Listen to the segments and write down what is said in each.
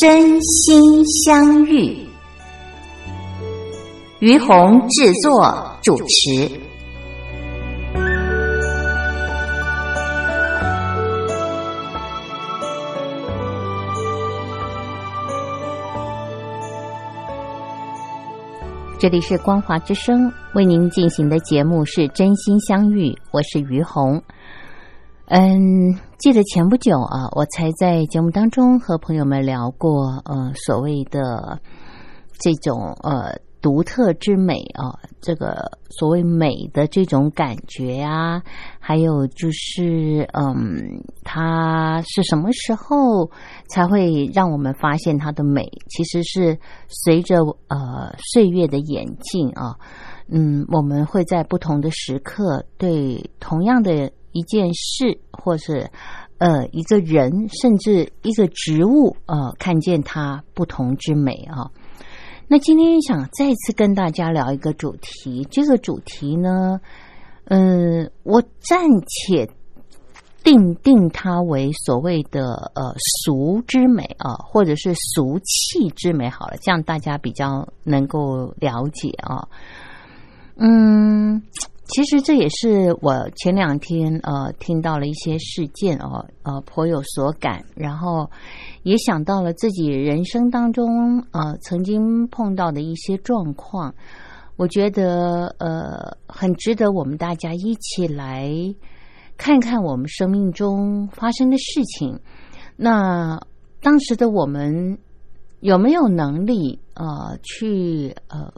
真心相遇，于红制作主持。这里是光华之声为您进行的节目是《真心相遇》，我是于红。嗯，记得前不久啊，我才在节目当中和朋友们聊过，呃，所谓的这种呃独特之美啊，这个所谓美的这种感觉呀，还有就是，嗯，它是什么时候才会让我们发现它的美？其实是随着呃岁月的演进啊，嗯，我们会在不同的时刻对同样的。一件事，或是呃一个人，甚至一个植物，呃，看见它不同之美啊。那今天想再次跟大家聊一个主题，这个主题呢，嗯，我暂且定定它为所谓的呃俗之美啊，或者是俗气之美好了，这样大家比较能够了解啊。嗯。其实这也是我前两天呃听到了一些事件哦，呃颇有所感，然后也想到了自己人生当中呃曾经碰到的一些状况，我觉得呃很值得我们大家一起来看看我们生命中发生的事情。那当时的我们有没有能力呃去呃？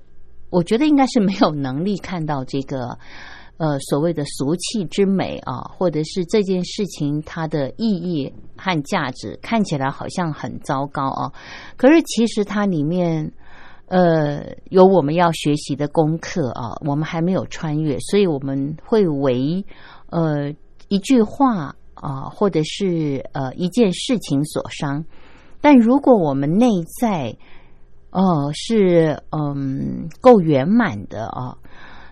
我觉得应该是没有能力看到这个，呃，所谓的俗气之美啊，或者是这件事情它的意义和价值看起来好像很糟糕啊。可是其实它里面，呃，有我们要学习的功课啊，我们还没有穿越，所以我们会为呃一句话啊，或者是呃一件事情所伤。但如果我们内在，哦，是嗯，够圆满的啊。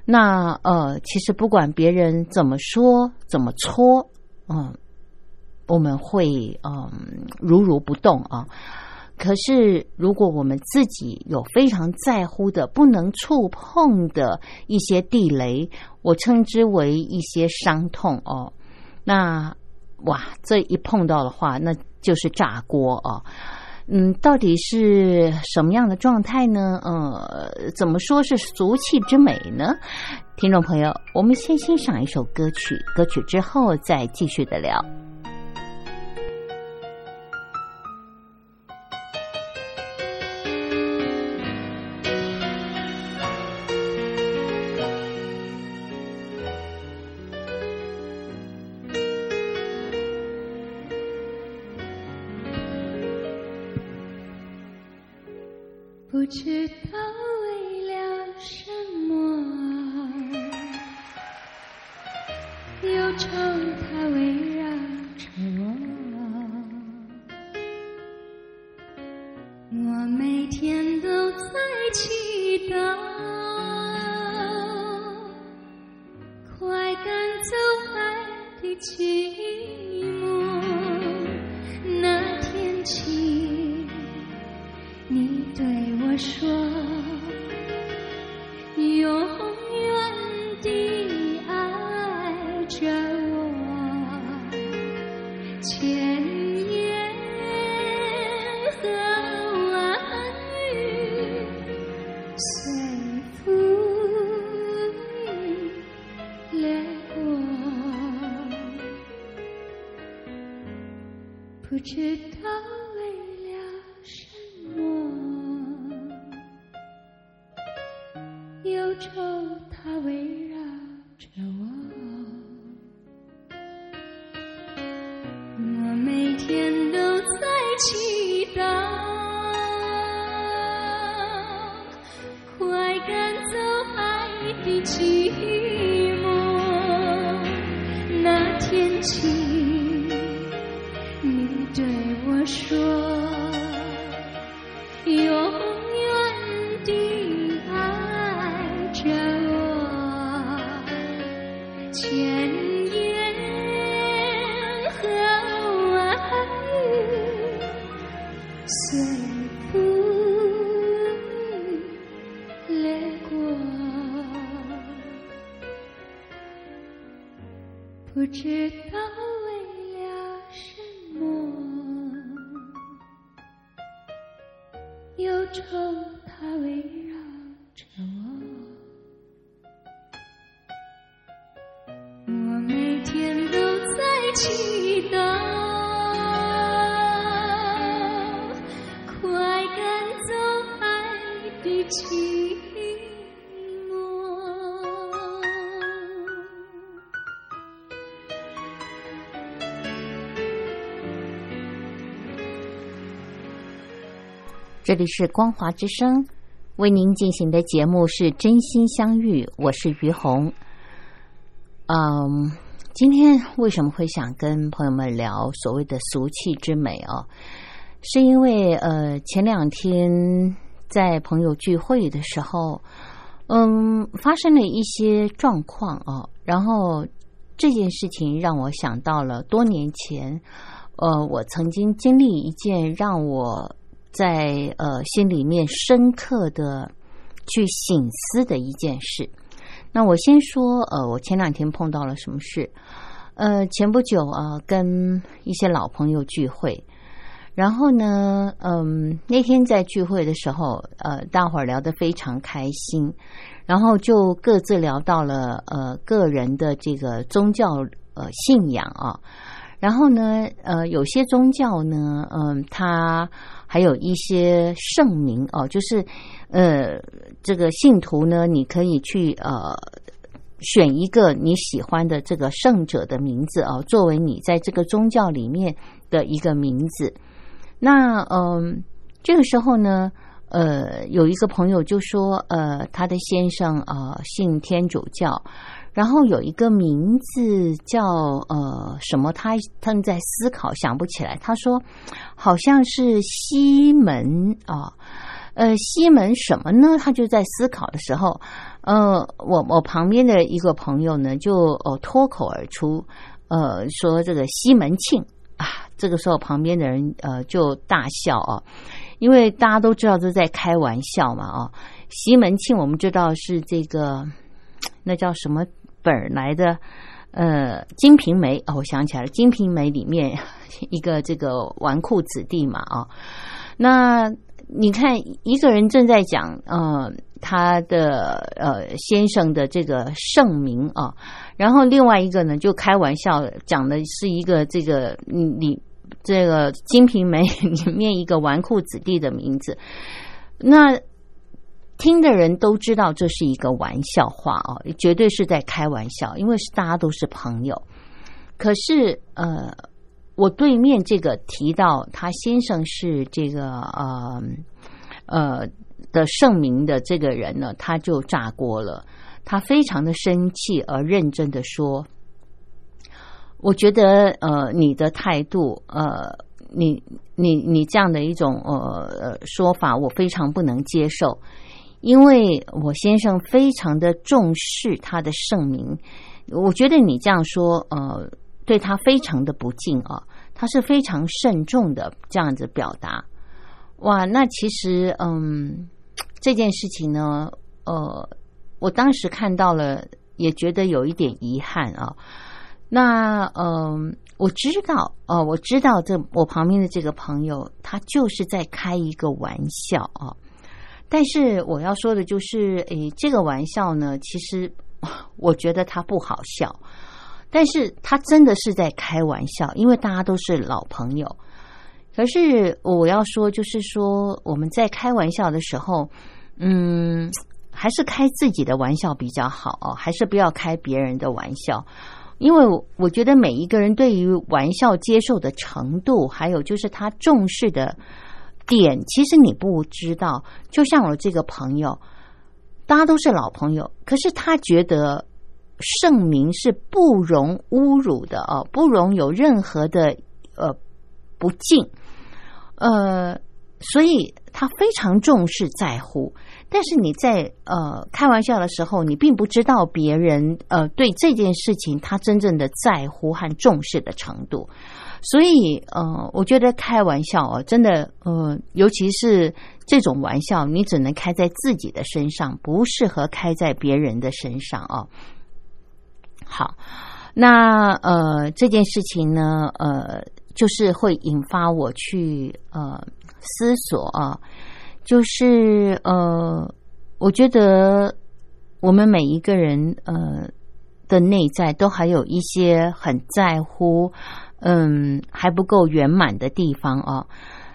那呃，其实不管别人怎么说、怎么搓，嗯，我们会嗯如如不动啊。可是如果我们自己有非常在乎的、不能触碰的一些地雷，我称之为一些伤痛哦。那哇，这一碰到的话，那就是炸锅啊。嗯，到底是什么样的状态呢？呃，怎么说是俗气之美呢？听众朋友，我们先欣赏一首歌曲，歌曲之后再继续的聊。知道。这里是光华之声，为您进行的节目是《真心相遇》，我是于红。嗯，今天为什么会想跟朋友们聊所谓的俗气之美哦？是因为呃，前两天在朋友聚会的时候，嗯，发生了一些状况哦，然后这件事情让我想到了多年前，呃，我曾经经历一件让我在呃心里面深刻的去醒思的一件事。那我先说，呃，我前两天碰到了什么事？呃，前不久啊、跟一些老朋友聚会，然后呢，嗯，那天在聚会的时候，呃，大伙儿聊得非常开心，然后就各自聊到了呃个人的这个宗教呃信仰啊，然后呢，呃，有些宗教呢，嗯、他还有一些圣名哦，就是呃，这个信徒呢，你可以去呃选一个你喜欢的这个圣者的名字哦，作为你在这个宗教里面的一个名字。那嗯、这个时候呢，呃，有一个朋友就说，呃，他的先生啊、信天主教，然后有一个名字叫呃什么，他他们在思考想不起来。他说好像是西门啊，呃，西门什么呢？他就在思考的时候，呃，我我旁边的一个朋友呢，就呃脱口而出，呃，说这个西门庆啊。这个时候，旁边的人呃就大笑啊，因为大家都知道这在开玩笑嘛啊。西门庆我们知道是这个那叫什么本来的？呃，《金瓶梅》哦，我想起来了，《金瓶梅》里面 一个这个纨绔子弟嘛啊。那你看，一个人正在讲呃他的呃先生的这个盛名啊，然后另外一个呢就开玩笑讲的是一个这个嗯你这个《金瓶梅》里面一个纨绔子弟的名字，那听的人都知道这是一个玩笑话哦，绝对是在开玩笑，因为是大家都是朋友。可是呃，我对面这个提到他先生是这个呃呃的盛名的这个人呢，他就炸锅了，他非常的生气而认真的说。我觉得，呃，你的态度，呃，你你你这样的一种呃说法，我非常不能接受，因为我先生非常的重视他的盛名，我觉得你这样说，呃，对他非常的不敬啊，他是非常慎重的这样子表达。哇，那其实，嗯，这件事情呢，呃，我当时看到了，也觉得有一点遗憾啊。那嗯，我知道哦，我知道这我旁边的这个朋友，他就是在开一个玩笑啊。但是我要说的就是，诶，这个玩笑呢，其实 我觉得他不好笑，但是他真的是在开玩笑，因为大家都是老朋友。可是我要说，就是说我们在开玩笑的时候，嗯，还是开自己的玩笑比较好哦，还是不要开别人的玩笑。因为我觉得每一个人对于玩笑接受的程度，还有就是他重视的点，其实你不知道。就像我这个朋友，大家都是老朋友，可是他觉得圣名是不容侮辱的哦，不容有任何的呃不敬，呃，所以他非常重视在乎。但是你在呃开玩笑的时候，你并不知道别人呃对这件事情他真正的在乎和重视的程度。所以呃，我觉得开玩笑哦，真的呃，尤其是这种玩笑，你只能开在自己的身上，不适合开在别人的身上哦。好，那呃这件事情呢，呃，就是会引发我去呃思索啊，就是呃，我觉得我们每一个人呃的内在都还有一些很在乎。嗯，还不够圆满的地方哦。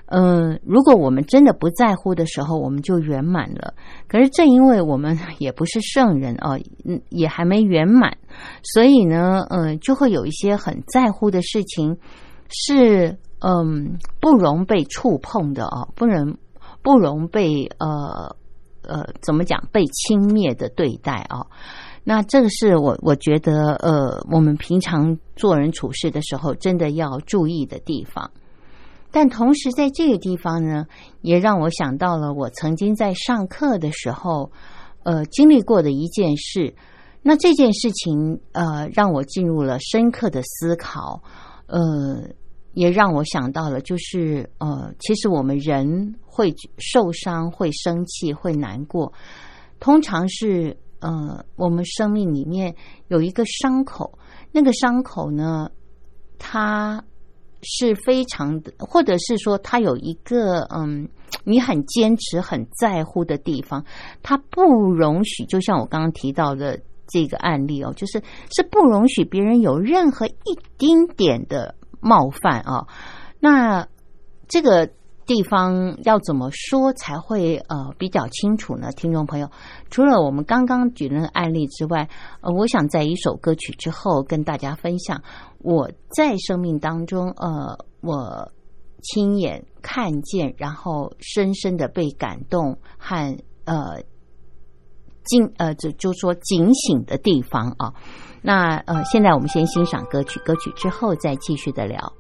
嗯，如果我们真的不在乎的时候，我们就圆满了。可是正因为我们也不是圣人哦，嗯，也还没圆满，所以呢，嗯，就会有一些很在乎的事情是嗯不容被触碰的哦，不能不容被呃呃怎么讲被轻蔑的对待哦。那这个是我我觉得，呃，我们平常做人处事的时候，真的要注意的地方。但同时，在这个地方呢，也让我想到了我曾经在上课的时候，呃，经历过的一件事。那这件事情，呃，让我进入了深刻的思考，呃，也让我想到了，就是呃，其实我们人会受伤、会生气、会难过，通常是。呃，我们生命里面有一个伤口，那个伤口呢，它是非常的，或者是说，它有一个嗯，你很坚持、很在乎的地方，它不容许。就像我刚刚提到的这个案例哦，就是是不容许别人有任何一丁点的冒犯啊。那这个。地方要怎么说才会呃比较清楚呢？听众朋友，除了我们刚刚举的案例之外，呃，我想在一首歌曲之后跟大家分享我在生命当中呃我亲眼看见，然后深深的被感动和呃惊呃就就说警醒的地方啊。那呃，现在我们先欣赏歌曲，歌曲之后再继续的聊。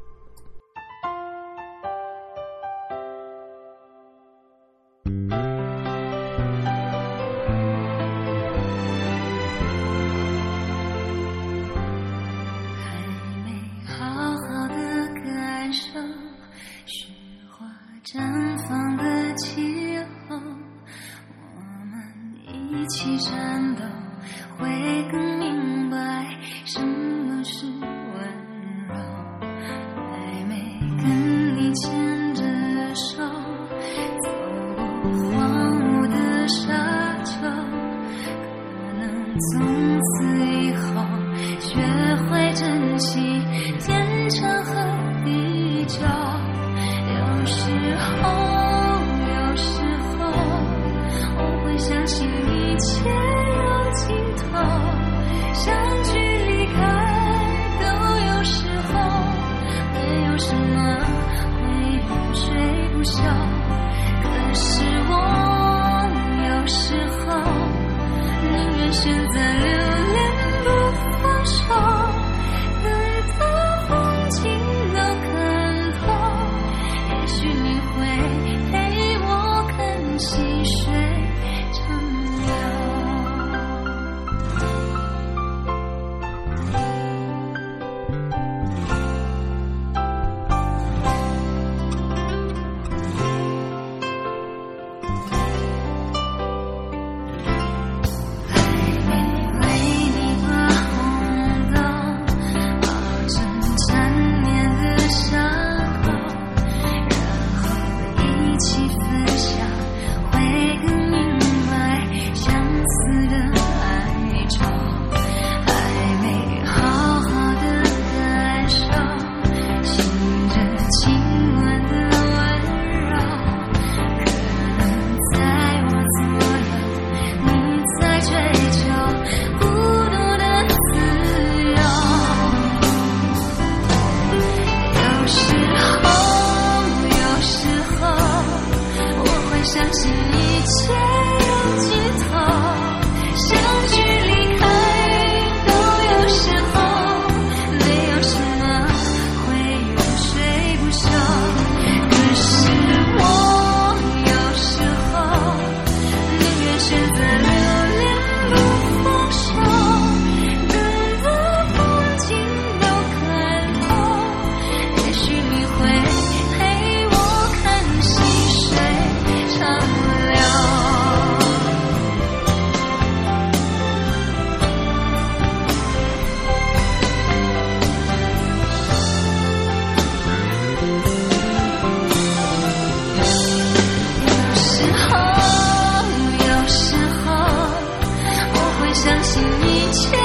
相信一切。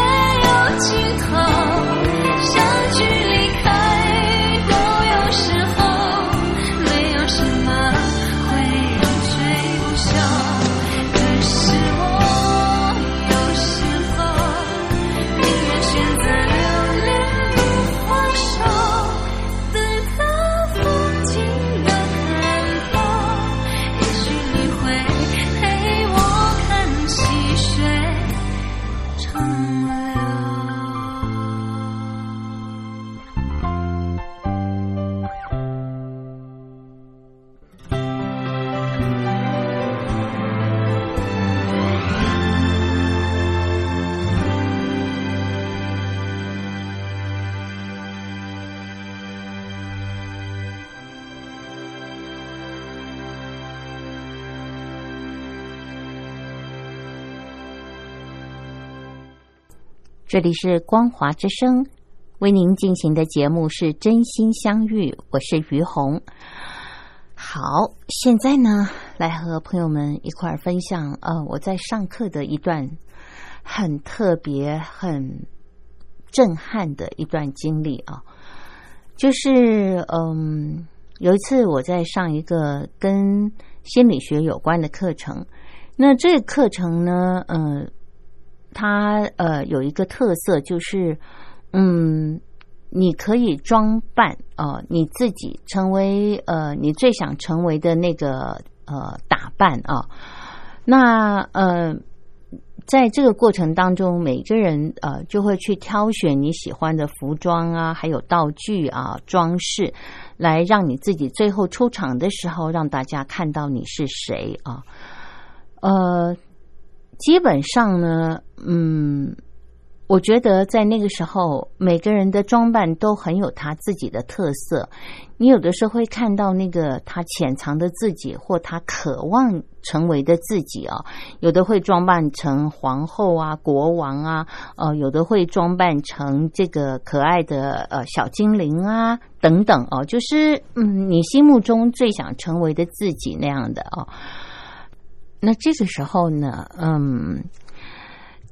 这里是光华之声，为您进行的节目是真心相遇，我是于红。好，现在呢，来和朋友们一块儿分享，呃，我在上课的一段很特别、很震撼的一段经历啊，就是嗯，有一次我在上一个跟心理学有关的课程，那这个课程呢，嗯。它呃有一个特色，就是嗯，你可以装扮呃你自己成为呃你最想成为的那个呃打扮啊。那呃，在这个过程当中，每个人呃就会去挑选你喜欢的服装啊，还有道具啊、装饰，来让你自己最后出场的时候，让大家看到你是谁啊。呃。基本上呢，嗯，我觉得在那个时候，每个人的装扮都很有他自己的特色。你有的时候会看到那个他潜藏的自己，或他渴望成为的自己啊。有的会装扮成皇后啊、国王啊，呃，有的会装扮成这个可爱的呃小精灵啊等等哦，就是嗯，你心目中最想成为的自己那样的哦。那这个时候呢，嗯，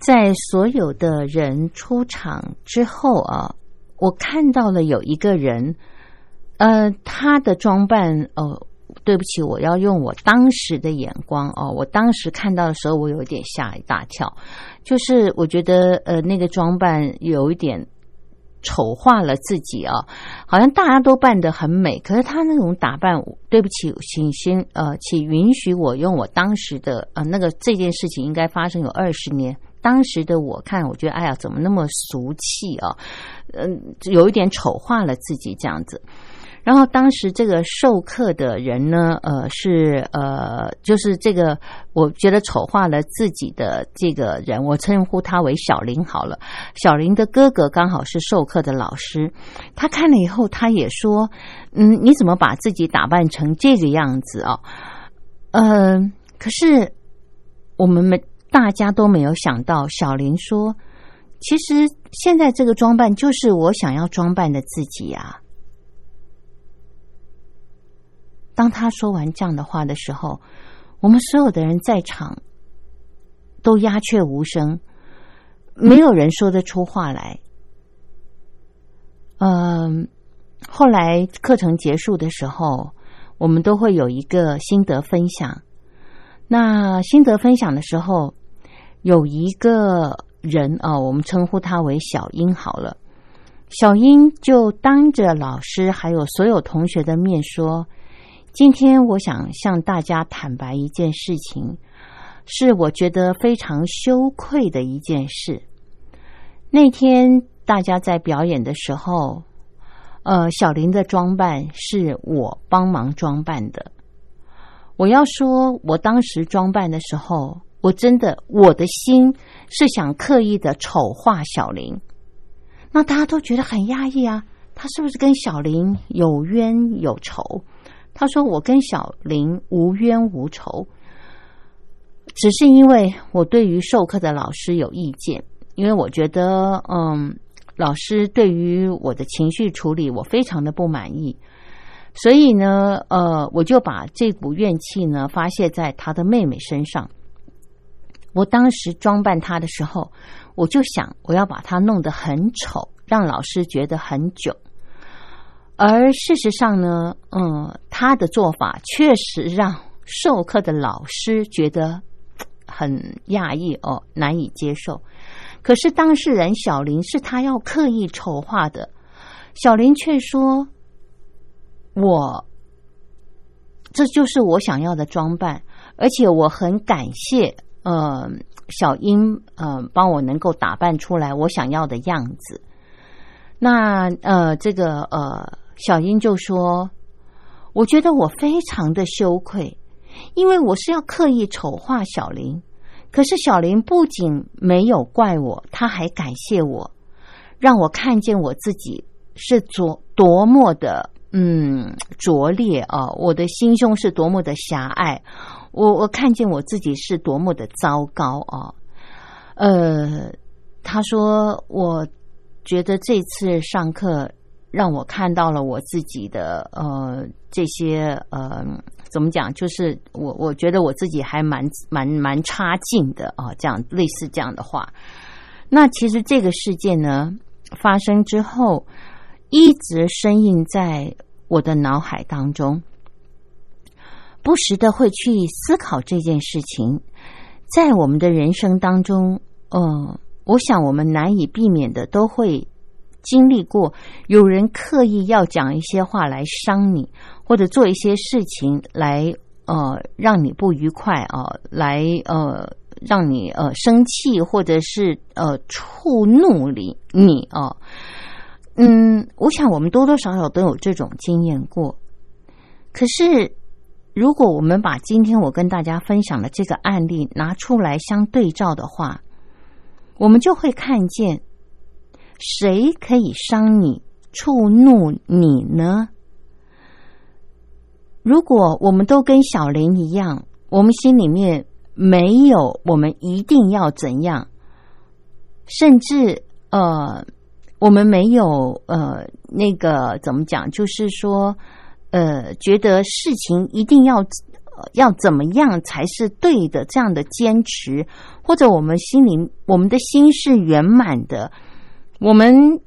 在所有的人出场之后啊，我看到了有一个人，呃，他的装扮哦，对不起，我要用我当时的眼光哦，我当时看到的时候，我有点吓一大跳，就是我觉得呃，那个装扮有一点。丑化了自己啊，好像大家都扮得很美，可是他那种打扮，对不起，请先呃，请允许我用我当时的呃那个这件事情应该发生有二十年，当时的我看，我觉得哎呀，怎么那么俗气啊？嗯，有一点丑化了自己这样子。然后当时这个授课的人呢，呃，是呃，就是这个，我觉得丑化了自己的这个人，我称呼他为小林好了。小林的哥哥刚好是授课的老师，他看了以后，他也说：“嗯，你怎么把自己打扮成这个样子啊？”嗯，可是我们没大家都没有想到，小林说：“其实现在这个装扮就是我想要装扮的自己呀。”当他说完这样的话的时候，我们所有的人在场都鸦雀无声，没有人说得出话来。嗯，后来课程结束的时候，我们都会有一个心得分享。那心得分享的时候，有一个人啊，我们称呼他为小英好了。小英就当着老师还有所有同学的面说。今天我想向大家坦白一件事情，是我觉得非常羞愧的一件事。那天大家在表演的时候，呃，小林的装扮是我帮忙装扮的。我要说，我当时装扮的时候，我真的我的心是想刻意的丑化小林。那大家都觉得很压抑啊，他是不是跟小林有冤有仇？他说：“我跟小林无冤无仇，只是因为我对于授课的老师有意见，因为我觉得，嗯，老师对于我的情绪处理我非常的不满意，所以呢，呃，我就把这股怨气呢发泄在他的妹妹身上。我当时装扮他的时候，我就想我要把他弄得很丑，让老师觉得很囧。”而事实上呢，嗯，他的做法确实让授课的老师觉得很讶异哦，难以接受。可是当事人小林是他要刻意筹划的，小林却说：“我这就是我想要的装扮，而且我很感谢，呃，小英，呃，帮我能够打扮出来我想要的样子。”那呃，这个呃。小英就说：“我觉得我非常的羞愧，因为我是要刻意丑化小林。可是小林不仅没有怪我，他还感谢我，让我看见我自己是多多么的嗯拙劣啊！我的心胸是多么的狭隘，我我看见我自己是多么的糟糕啊！呃。”他说，我觉得这次上课让我看到了我自己的呃这些呃怎么讲，就是我我觉得我自己还蛮蛮蛮差劲的啊，这样类似这样的话。那其实这个事件呢发生之后，一直深印在我的脑海当中，不时的会去思考这件事情。在我们的人生当中，呃，我想我们难以避免的都会经历过，有人刻意要讲一些话来伤你，或者做一些事情来呃让你不愉快啊，来呃让你呃生气，或者是呃触怒你你啊。嗯，我想我们多多少少都有这种经验过。可是，如果我们把今天我跟大家分享的这个案例拿出来相对照的话，我们就会看见谁可以伤你、触怒你呢？如果我们都跟小林一样，我们心里面没有我们一定要怎样，甚至呃。我们没有呃，那个怎么讲？就是说，呃，觉得事情一定要要怎么样才是对的，这样的坚持，或者我们心里我们的心是圆满的，我们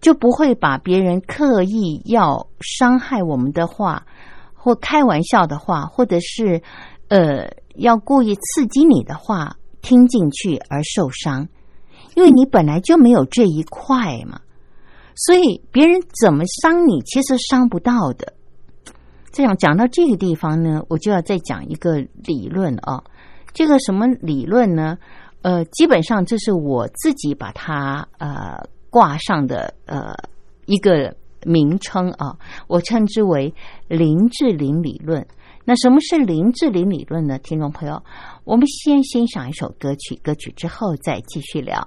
就不会把别人刻意要伤害我们的话，或开玩笑的话，或者是呃要故意刺激你的话听进去而受伤。因为你本来就没有这一块嘛，所以别人怎么伤你，其实伤不到的。这样讲到这个地方呢，我就要再讲一个理论啊。这个什么理论呢？呃，基本上这是我自己把它呃挂上的呃一个名称啊，我称之为林志玲理论。那什么是林志玲理论呢？听众朋友，我们先欣赏一首歌曲，歌曲之后再继续聊。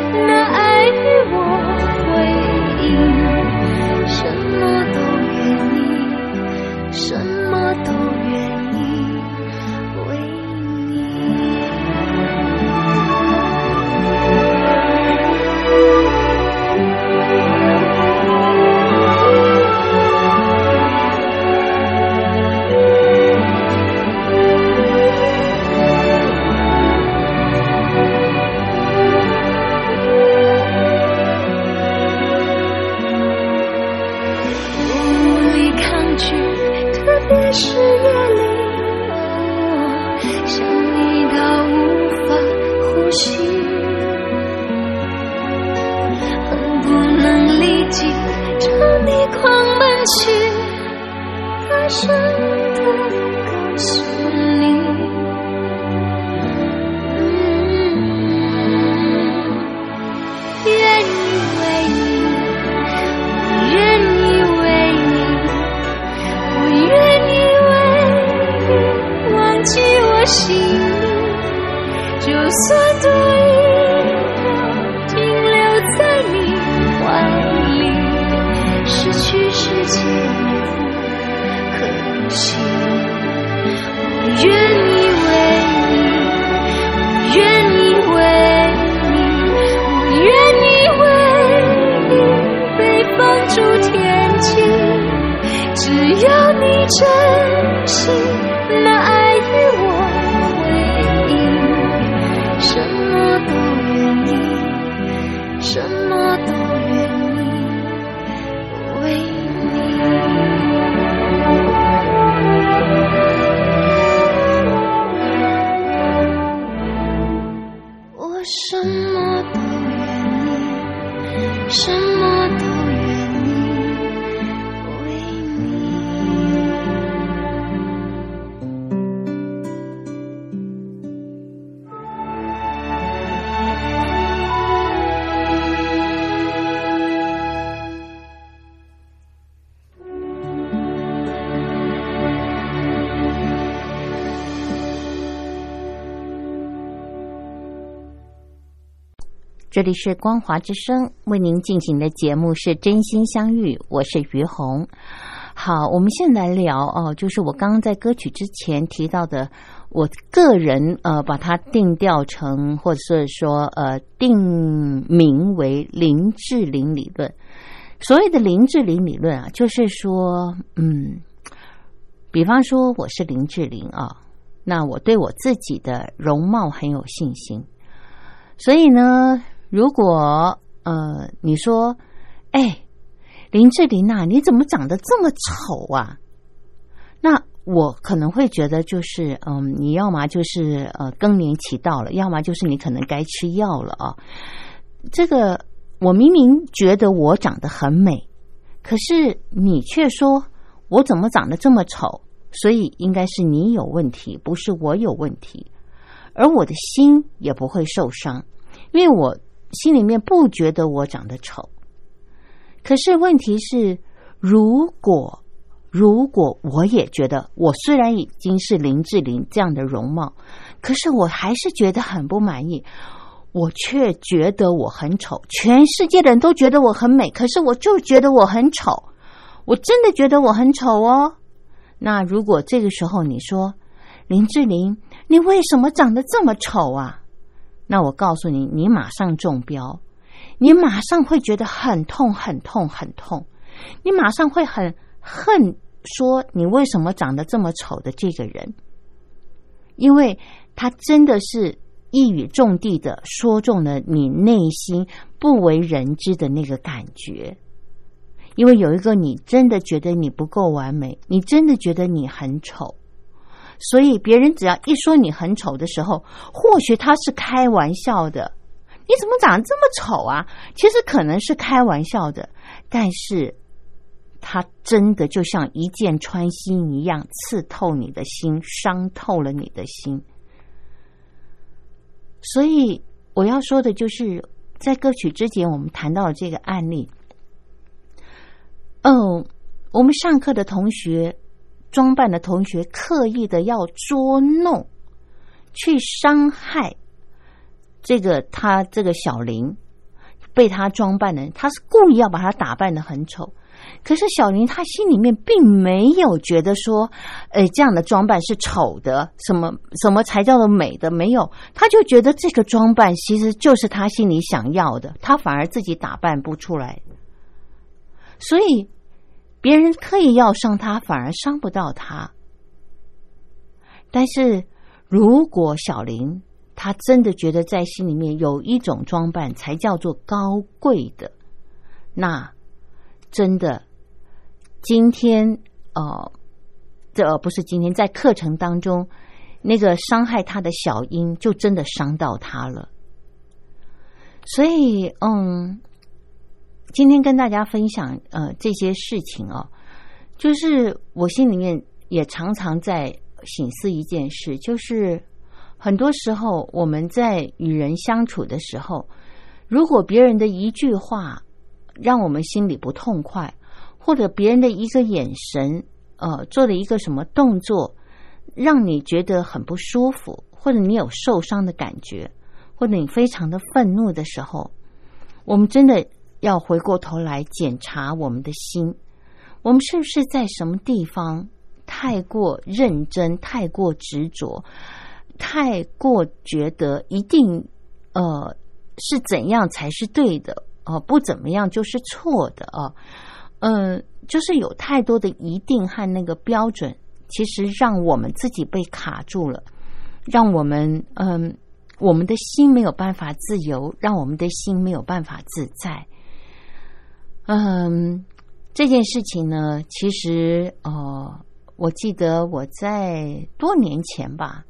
这里是光华之声为您进行的节目是真心相遇，我是于红。好，我们现在来聊哦，就是我刚刚在歌曲之前提到的，我个人呃把它定调成，或者是说呃定名为林志玲理论。所谓的林志玲理论啊，就是说，嗯，比方说我是林志玲啊，那我对我自己的容貌很有信心，所以呢，如果呃你说，哎，林志玲啊，你怎么长得这么丑啊？那我可能会觉得就是，嗯，你要么就是呃更年期到了，要么就是你可能该吃药了啊。这个我明明觉得我长得很美，可是你却说我怎么长得这么丑，所以应该是你有问题，不是我有问题。而我的心也不会受伤，因为我心里面不觉得我长得丑。可是问题是，如果如果我也觉得我虽然已经是林志玲这样的容貌，可是我还是觉得很不满意，我却觉得我很丑。全世界的人都觉得我很美，可是我就觉得我很丑，我真的觉得我很丑哦。那如果这个时候你说林志玲，你为什么长得这么丑啊？那我告诉你，你马上中标，你马上会觉得很痛、很痛、很痛，你马上会很恨说你为什么长得这么丑的这个人，因为他真的是一语中的的说中了你内心不为人知的那个感觉。因为有一个你真的觉得你不够完美，你真的觉得你很丑，所以别人只要一说你很丑的时候，或许他是开玩笑的。你怎么长得这么丑啊？其实可能是开玩笑的，但是他真的就像一箭穿心一样，刺透你的心，伤透了你的心。所以我要说的就是，在歌曲之前，我们谈到了这个案例。嗯，我们上课的同学，装扮的同学，刻意的要捉弄，去伤害这个他这个小林，被他装扮的人，他是故意要把他打扮的很丑。可是小林他心里面并没有觉得说，呃，这样的装扮是丑的，什么什么才叫做美的？没有，他就觉得这个装扮其实就是他心里想要的，他反而自己打扮不出来。所以别人刻意要伤他，反而伤不到他。但是如果小林他真的觉得在心里面有一种装扮才叫做高贵的，那真的今天呃，这、呃、不是今天在课程当中那个伤害他的小英，就真的伤到他了。所以，嗯。今天跟大家分享呃这些事情哦，就是我心里面也常常在醒思一件事，就是很多时候我们在与人相处的时候，如果别人的一句话让我们心里不痛快，或者别人的一个眼神，呃，做的一个什么动作，让你觉得很不舒服，或者你有受伤的感觉，或者你非常的愤怒的时候，我们真的要回过头来检查我们的心，我们是不是在什么地方太过认真、太过执着、太过觉得一定呃是怎样才是对的，呃，不怎么样就是错的啊。嗯，就是有太多的一定和那个标准，其实让我们自己被卡住了，让我们嗯，我们的心没有办法自由，让我们的心没有办法自在。嗯，这件事情呢，其实呃，我记得我在多年前吧，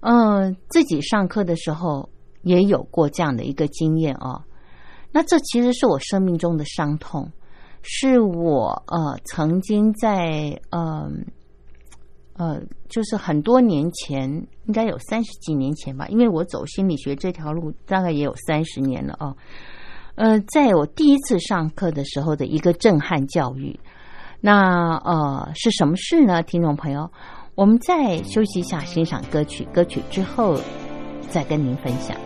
嗯，自己上课的时候也有过这样的一个经验哦。那这其实是我生命中的伤痛。是我呃曾经在呃呃，就是很多年前，应该有三十几年前吧，因为我走心理学这条路大概也有三十年了哦。呃，在我第一次上课的时候的一个震撼教育，那呃是什么事呢？听众朋友，我们再休息一下，欣赏歌曲，歌曲之后再跟您分享。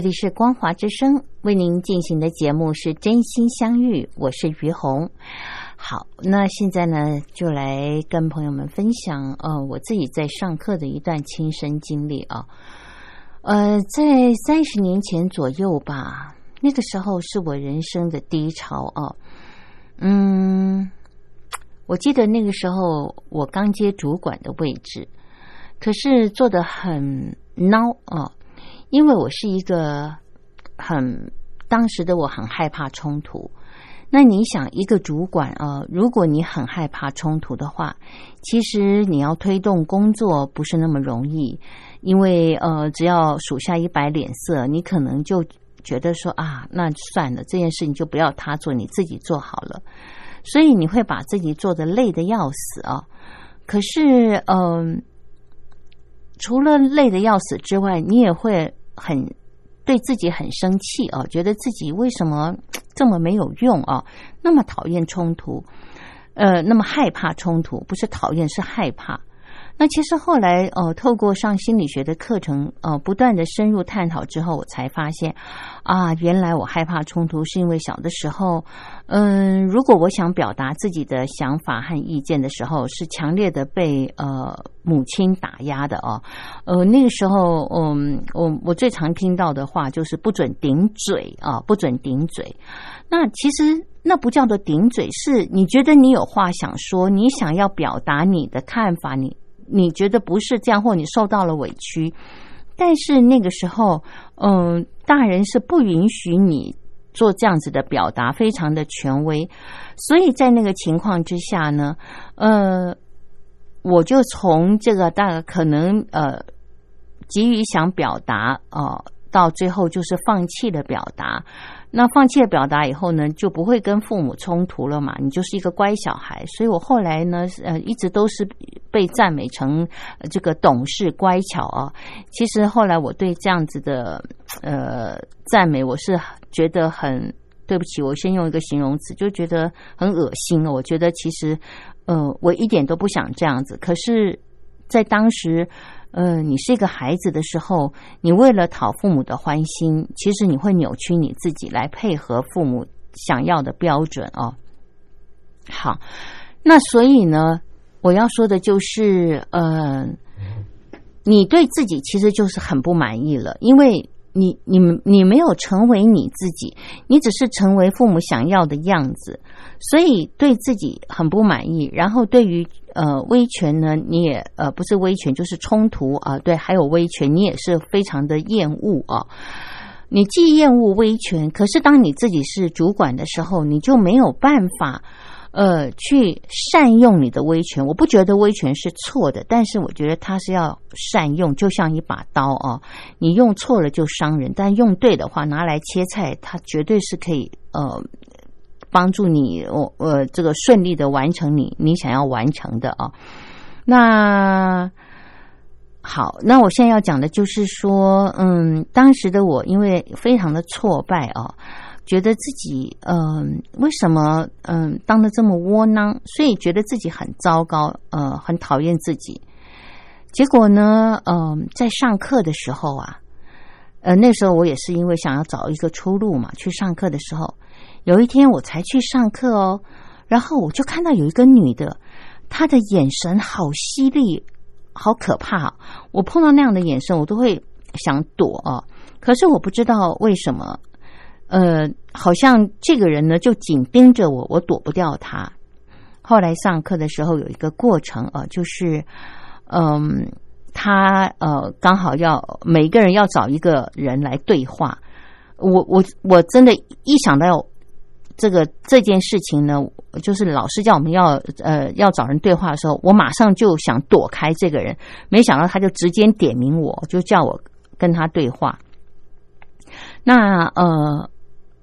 这里是光华之声为您进行的节目是真心相遇，我是于红。好，那现在呢，就来跟朋友们分享呃我自己在上课的一段亲身经历啊。呃，在三十年前左右吧，那个时候是我人生的低潮啊。嗯，我记得那个时候我刚接主管的位置，可是做的很孬啊。因为我是一个很当时的我很害怕冲突，那你想一个主管啊，如果你很害怕冲突的话，其实你要推动工作不是那么容易，因为呃，只要属下一摆脸色，你可能就觉得说啊，那算了，这件事你就不要他做，你自己做好了，所以你会把自己做的累的要死啊。可是嗯，除了累的要死之外，你也会。很对自己很生气啊，觉得自己为什么 这么没有用啊？那么讨厌冲突，呃，那么害怕冲突，不是讨厌是害怕。那其实后来，呃，透过上心理学的课程，呃，不断的深入探讨之后，我才发现，啊，原来我害怕冲突是因为小的时候，嗯，如果我想表达自己的想法和意见的时候，是强烈的被呃母亲打压的哦，呃，那个时候，嗯，我我最常听到的话就是不准顶嘴啊，不准顶嘴。那其实那不叫做顶嘴，是你觉得你有话想说，你想要表达你的看法，你。你觉得不是这样，或你受到了委屈，但是那个时候，嗯，大人是不允许你做这样子的表达，非常的权威，所以在那个情况之下呢，呃，我就从这个大可能呃急于想表达啊，到最后就是放弃了表达。那放弃了表达以后呢，就不会跟父母冲突了嘛？你就是一个乖小孩，所以我后来呢，呃，一直都是被赞美成这个懂事乖巧啊。其实后来我对这样子的呃赞美，我是觉得很对不起。我先用一个形容词，就觉得很恶心。我觉得其实呃，我一点都不想这样子，可是，在当时。呃，你是一个孩子的时候，你为了讨父母的欢心，其实你会扭曲你自己来配合父母想要的标准哦。好，那所以呢，我要说的就是，呃，你对自己其实就是很不满意了，因为。你你你没有成为你自己，你只是成为父母想要的样子，所以对自己很不满意。然后对于呃威权呢，你也呃不是威权就是冲突啊，对，还有威权，你也是非常的厌恶啊。你既厌恶威权，可是当你自己是主管的时候，你就没有办法。呃，去善用你的威权，我不觉得威权是错的，但是我觉得它是要善用，就像一把刀啊，你用错了就伤人，但用对的话，拿来切菜，它绝对是可以呃帮助你，我呃这个顺利的完成你你想要完成的啊。那好，那我现在要讲的就是说，嗯，当时的我因为非常的挫败啊。觉得自己嗯，为什么嗯当的这么窝囊？所以觉得自己很糟糕，呃，很讨厌自己。结果呢，嗯，在上课的时候啊，呃，那时候我也是因为想要找一个出路嘛，去上课的时候，有一天我才去上课哦，然后我就看到有一个女的，她的眼神好犀利，好可怕。我碰到那样的眼神，我都会想躲啊。可是我不知道为什么。呃，好像这个人呢就紧盯着我，我躲不掉他。后来上课的时候有一个过程啊，就是，嗯，他呃刚好要每个人要找一个人来对话。我我我真的，一想到这个这件事情呢，就是老师叫我们要呃要找人对话的时候，我马上就想躲开这个人。没想到他就直接点名我，就叫我跟他对话。那呃。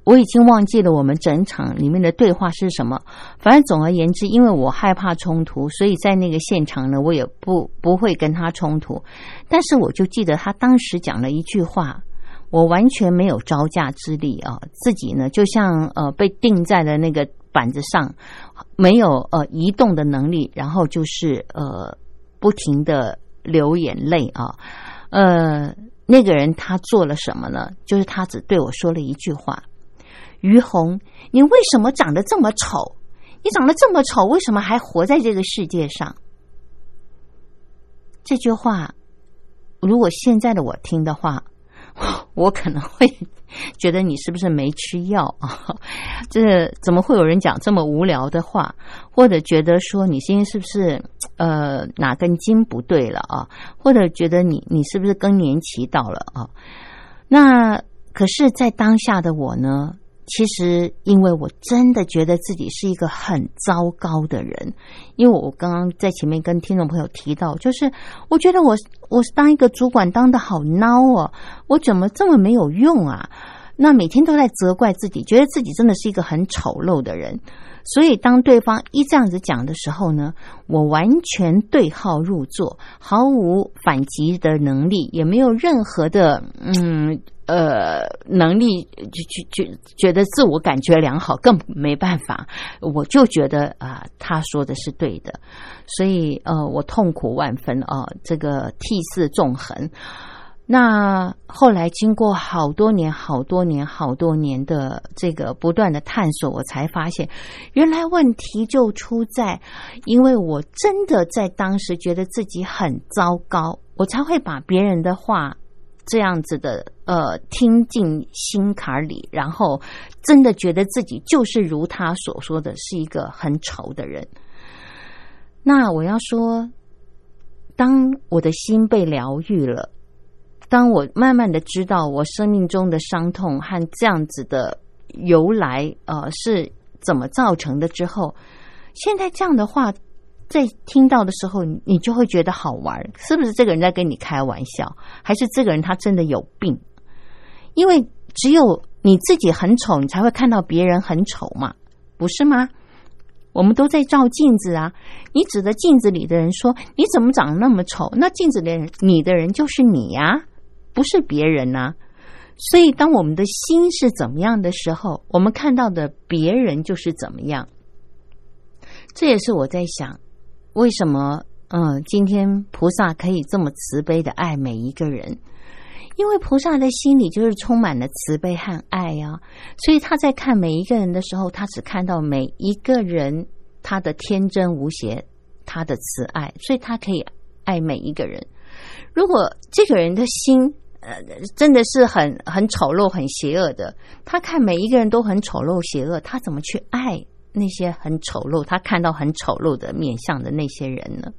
我已经忘记了我们整场里面的对话是什么。反正总而言之，因为我害怕冲突，所以在那个现场呢，我也不不会跟他冲突。但是我就记得他当时讲了一句话，我完全没有招架之力啊，自己呢就像呃被钉在了那个板子上，没有呃移动的能力，然后就是呃不停的流眼泪啊，呃。那个人他做了什么呢？就是他只对我说了一句话：“于红，你为什么长得这么丑？你长得这么丑，为什么还活在这个世界上？”这句话，如果现在的我听的话，我可能会。觉得你是不是没吃药啊？这怎么会有人讲这么无聊的话？或者觉得说你今天是不是呃哪根筋不对了啊？或者觉得你你是不是更年期到了啊？那可是，在当下的我呢？其实，因为我真的觉得自己是一个很糟糕的人，因为我刚刚在前面跟听众朋友提到，就是我觉得我我是当一个主管当的好孬哦，我怎么这么没有用啊？那每天都在责怪自己，觉得自己真的是一个很丑陋的人。所以，当对方一这样子讲的时候呢，我完全对号入座，毫无反击的能力，也没有任何的嗯。呃，能力就就就觉得自我感觉良好，更没办法。我就觉得啊，他说的是对的，所以呃，我痛苦万分啊，这个涕泗纵横。那后来经过好多年、好多年、好多年的这个不断的探索，我才发现，原来问题就出在，因为我真的在当时觉得自己很糟糕，我才会把别人的话。这样子的，呃，听进心坎里，然后真的觉得自己就是如他所说的是一个很丑的人。那我要说，当我的心被疗愈了，当我慢慢的知道我生命中的伤痛和这样子的由来，呃，是怎么造成的之后，现在这样的话。在听到的时候，你就会觉得好玩，是不是这个人在跟你开玩笑，还是这个人他真的有病？因为只有你自己很丑，你才会看到别人很丑嘛，不是吗？我们都在照镜子啊，你指着镜子里的人说：“你怎么长得那么丑？”那镜子里你的人就是你呀，不是别人呐。所以，当我们的心是怎么样的时候，我们看到的别人就是怎么样。这也是我在想。为什么？嗯，今天菩萨可以这么慈悲的爱每一个人，因为菩萨的心里就是充满了慈悲和爱呀。所以他在看每一个人的时候，他只看到每一个人他的天真无邪，他的慈爱，所以他可以爱每一个人。如果这个人的心呃真的是很很丑陋、很邪恶的，他看每一个人都很丑陋、邪恶，他怎么去爱？那些很丑陋，他看到很丑陋的面相的那些人呢？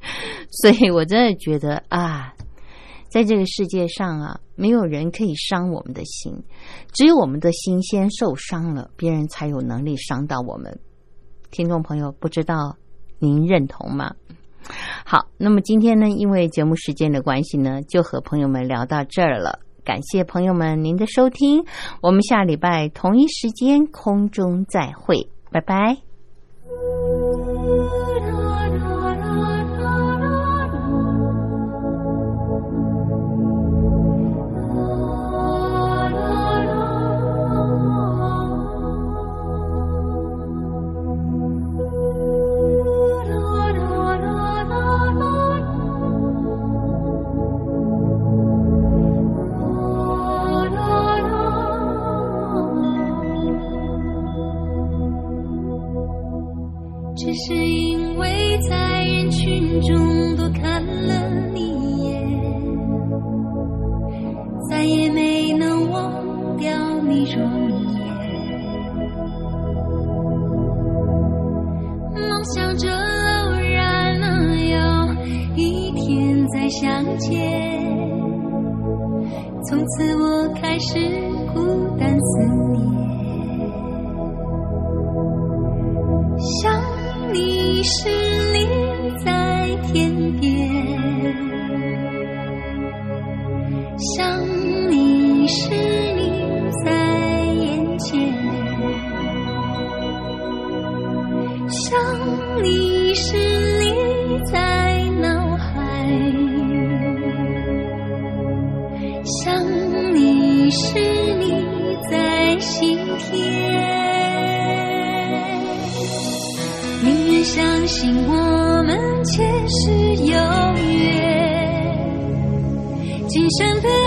所以我真的觉得啊，在这个世界上啊，没有人可以伤我们的心，只有我们的心先受伤了，别人才有能力伤到我们。听众朋友，不知道您认同吗？好，那么今天呢，因为节目时间的关系呢，就和朋友们聊到这儿了。感谢朋友们您的收听，我们下礼拜同一时间空中再会。拜拜。